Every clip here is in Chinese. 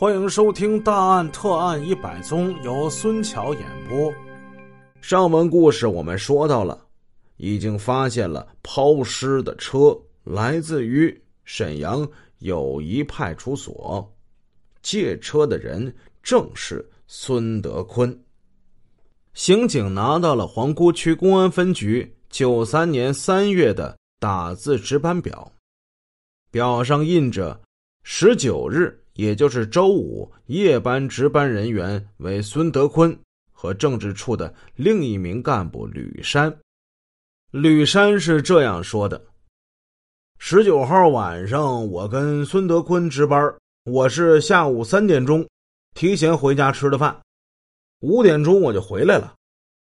欢迎收听《大案特案一百宗》，由孙桥演播。上文故事我们说到了，已经发现了抛尸的车来自于沈阳友谊派出所，借车的人正是孙德坤。刑警拿到了皇姑区公安分局九三年三月的打字值班表，表上印着十九日。也就是周五夜班值班人员为孙德坤和政治处的另一名干部吕山。吕山是这样说的：“十九号晚上，我跟孙德坤值班，我是下午三点钟提前回家吃的饭，五点钟我就回来了。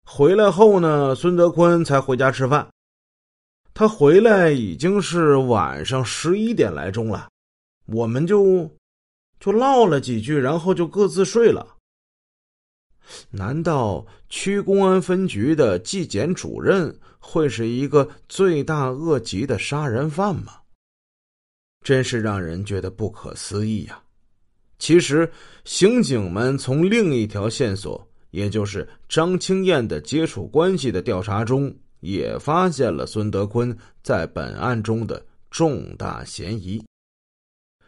回来后呢，孙德坤才回家吃饭。他回来已经是晚上十一点来钟了，我们就。”就唠了几句，然后就各自睡了。难道区公安分局的纪检主任会是一个罪大恶极的杀人犯吗？真是让人觉得不可思议呀！其实，刑警们从另一条线索，也就是张青燕的接触关系的调查中，也发现了孙德坤在本案中的重大嫌疑。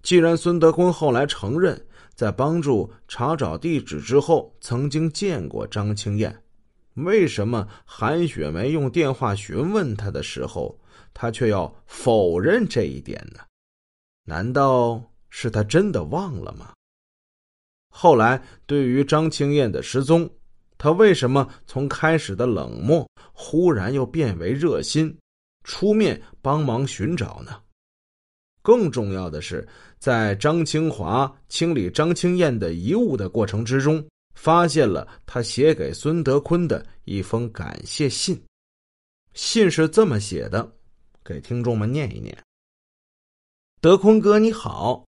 既然孙德坤后来承认，在帮助查找地址之后曾经见过张青燕，为什么韩雪梅用电话询问他的时候，他却要否认这一点呢？难道是他真的忘了吗？后来对于张青燕的失踪，他为什么从开始的冷漠，忽然又变为热心，出面帮忙寻找呢？更重要的是，在张清华清理张青燕的遗物的过程之中，发现了他写给孙德坤的一封感谢信。信是这么写的，给听众们念一念：“德坤哥，你好，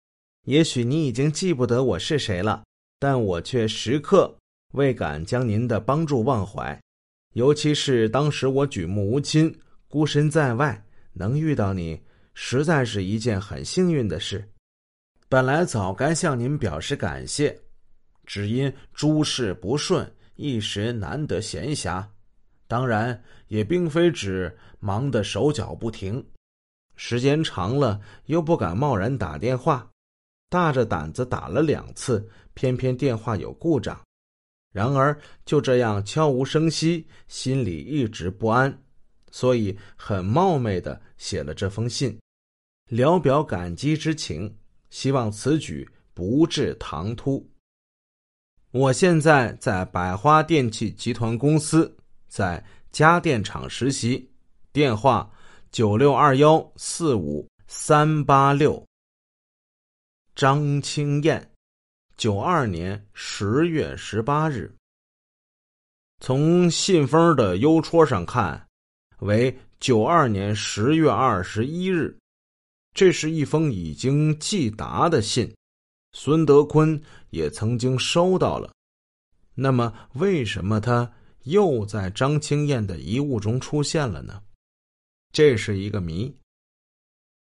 也许你已经记不得我是谁了，但我却时刻未敢将您的帮助忘怀。尤其是当时我举目无亲，孤身在外，能遇到你。”实在是一件很幸运的事，本来早该向您表示感谢，只因诸事不顺，一时难得闲暇。当然，也并非指忙得手脚不停，时间长了又不敢贸然打电话，大着胆子打了两次，偏偏电话有故障。然而就这样悄无声息，心里一直不安。所以很冒昧的写了这封信，聊表感激之情，希望此举不致唐突。我现在在百花电器集团公司，在家电厂实习，电话九六二幺四五三八六。张青燕，九二年十月十八日。从信封的邮戳上看。为九二年十月二十一日，这是一封已经寄达的信，孙德坤也曾经收到了。那么，为什么他又在张青燕的遗物中出现了呢？这是一个谜。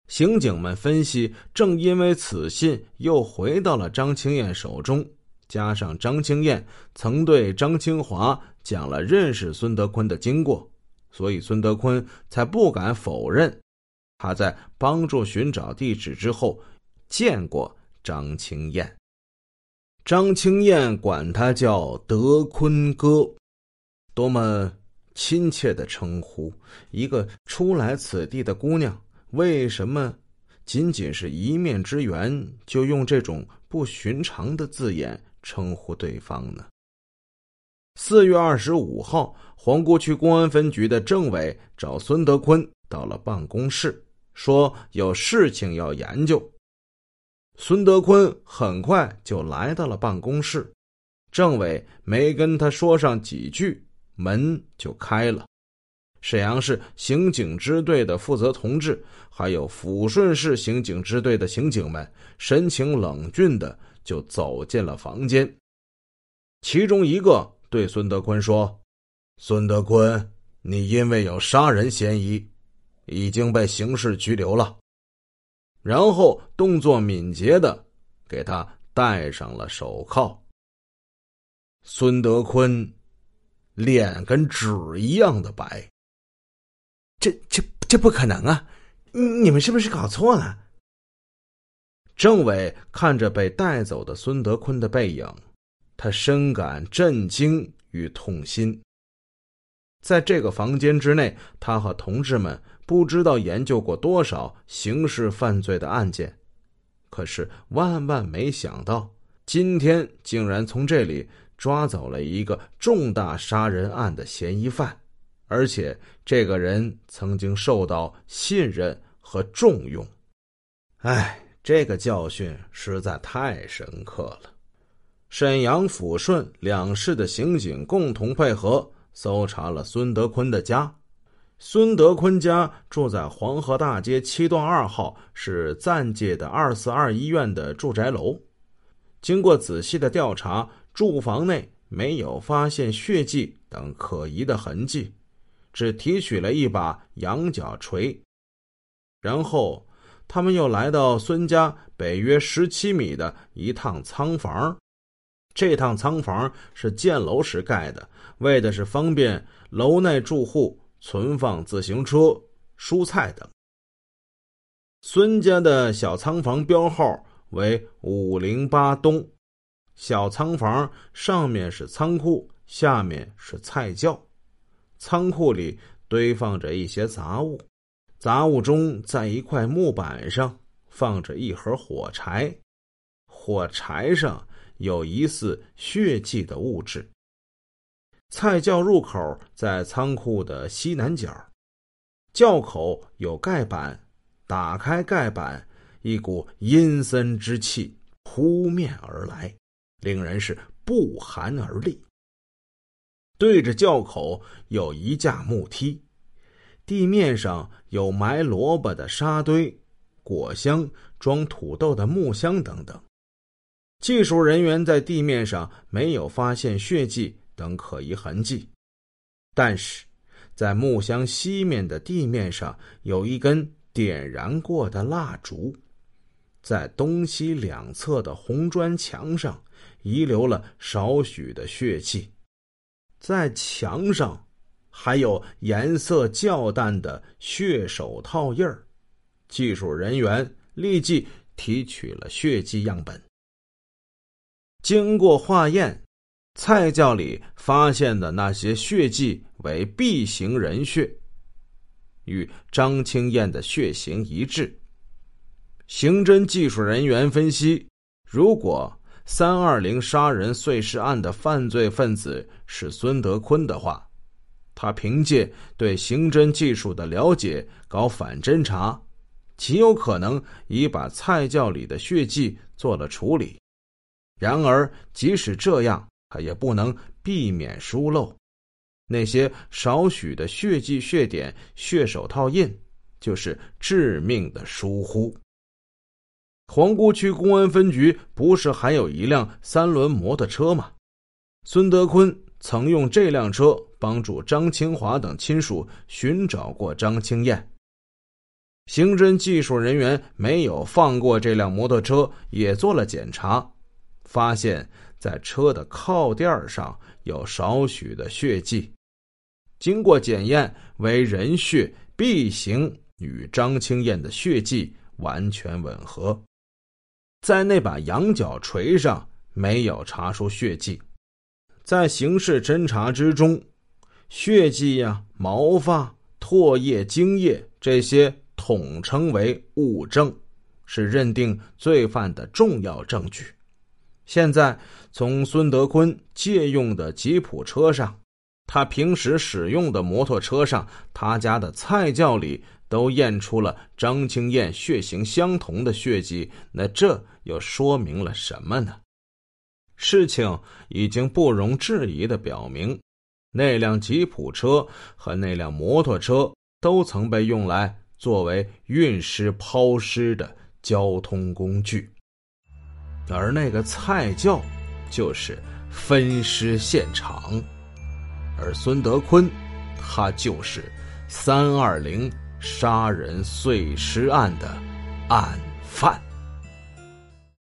刑警们分析，正因为此信又回到了张青燕手中，加上张青燕曾对张清华讲了认识孙德坤的经过。所以，孙德坤才不敢否认，他在帮助寻找地址之后见过张青燕。张青燕管他叫德坤哥，多么亲切的称呼！一个初来此地的姑娘，为什么仅仅是一面之缘，就用这种不寻常的字眼称呼对方呢？四月二十五号，皇姑区公安分局的政委找孙德坤到了办公室，说有事情要研究。孙德坤很快就来到了办公室，政委没跟他说上几句，门就开了。沈阳市刑警支队的负责同志，还有抚顺市刑警支队的刑警们，神情冷峻的就走进了房间，其中一个。对孙德坤说：“孙德坤，你因为有杀人嫌疑，已经被刑事拘留了。”然后动作敏捷的给他戴上了手铐。孙德坤脸跟纸一样的白。这这这不可能啊！你们是不是搞错了？政委看着被带走的孙德坤的背影，他深感震惊与痛心。在这个房间之内，他和同志们不知道研究过多少刑事犯罪的案件，可是万万没想到，今天竟然从这里抓走了一个重大杀人案的嫌疑犯，而且这个人曾经受到信任和重用。唉。这个教训实在太深刻了。沈阳、抚顺两市的刑警共同配合搜查了孙德坤的家。孙德坤家住在黄河大街七段二号，是暂借的二四二医院的住宅楼。经过仔细的调查，住房内没有发现血迹等可疑的痕迹，只提取了一把羊角锤。然后。他们又来到孙家北约十七米的一趟仓房，这趟仓房是建楼时盖的，为的是方便楼内住户存放自行车、蔬菜等。孙家的小仓房标号为五零八东，小仓房上面是仓库，下面是菜窖，仓库里堆放着一些杂物。杂物中，在一块木板上放着一盒火柴，火柴上有疑似血迹的物质。菜窖入口在仓库的西南角，窖口有盖板，打开盖板，一股阴森之气扑面而来，令人是不寒而栗。对着窖口有一架木梯。地面上有埋萝卜的沙堆、果箱、装土豆的木箱等等。技术人员在地面上没有发现血迹等可疑痕迹，但是在木箱西面的地面上有一根点燃过的蜡烛，在东西两侧的红砖墙上遗留了少许的血迹，在墙上。还有颜色较淡的血手套印儿，技术人员立即提取了血迹样本。经过化验，菜窖里发现的那些血迹为 B 型人血，与张青燕的血型一致。刑侦技术人员分析，如果三二零杀人碎尸案的犯罪分子是孙德坤的话。他凭借对刑侦技术的了解搞反侦查，极有可能已把菜窖里的血迹做了处理。然而，即使这样，他也不能避免疏漏那些少许的血迹、血点、血手套印，就是致命的疏忽。皇姑区公安分局不是还有一辆三轮摩托车吗？孙德坤曾用这辆车。帮助张清华等亲属寻找过张青燕。刑侦技术人员没有放过这辆摩托车，也做了检查，发现在车的靠垫上有少许的血迹，经过检验为人血 B 型，与张青燕的血迹完全吻合。在那把羊角锤上没有查出血迹，在刑事侦查之中。血迹呀、毛发、唾液、精液这些统称为物证，是认定罪犯的重要证据。现在从孙德坤借用的吉普车上，他平时使用的摩托车上，他家的菜窖里都验出了张青燕血型相同的血迹，那这又说明了什么呢？事情已经不容置疑的表明。那辆吉普车和那辆摩托车都曾被用来作为运尸、抛尸的交通工具，而那个菜窖就是分尸现场，而孙德坤，他就是三二零杀人碎尸案的案犯。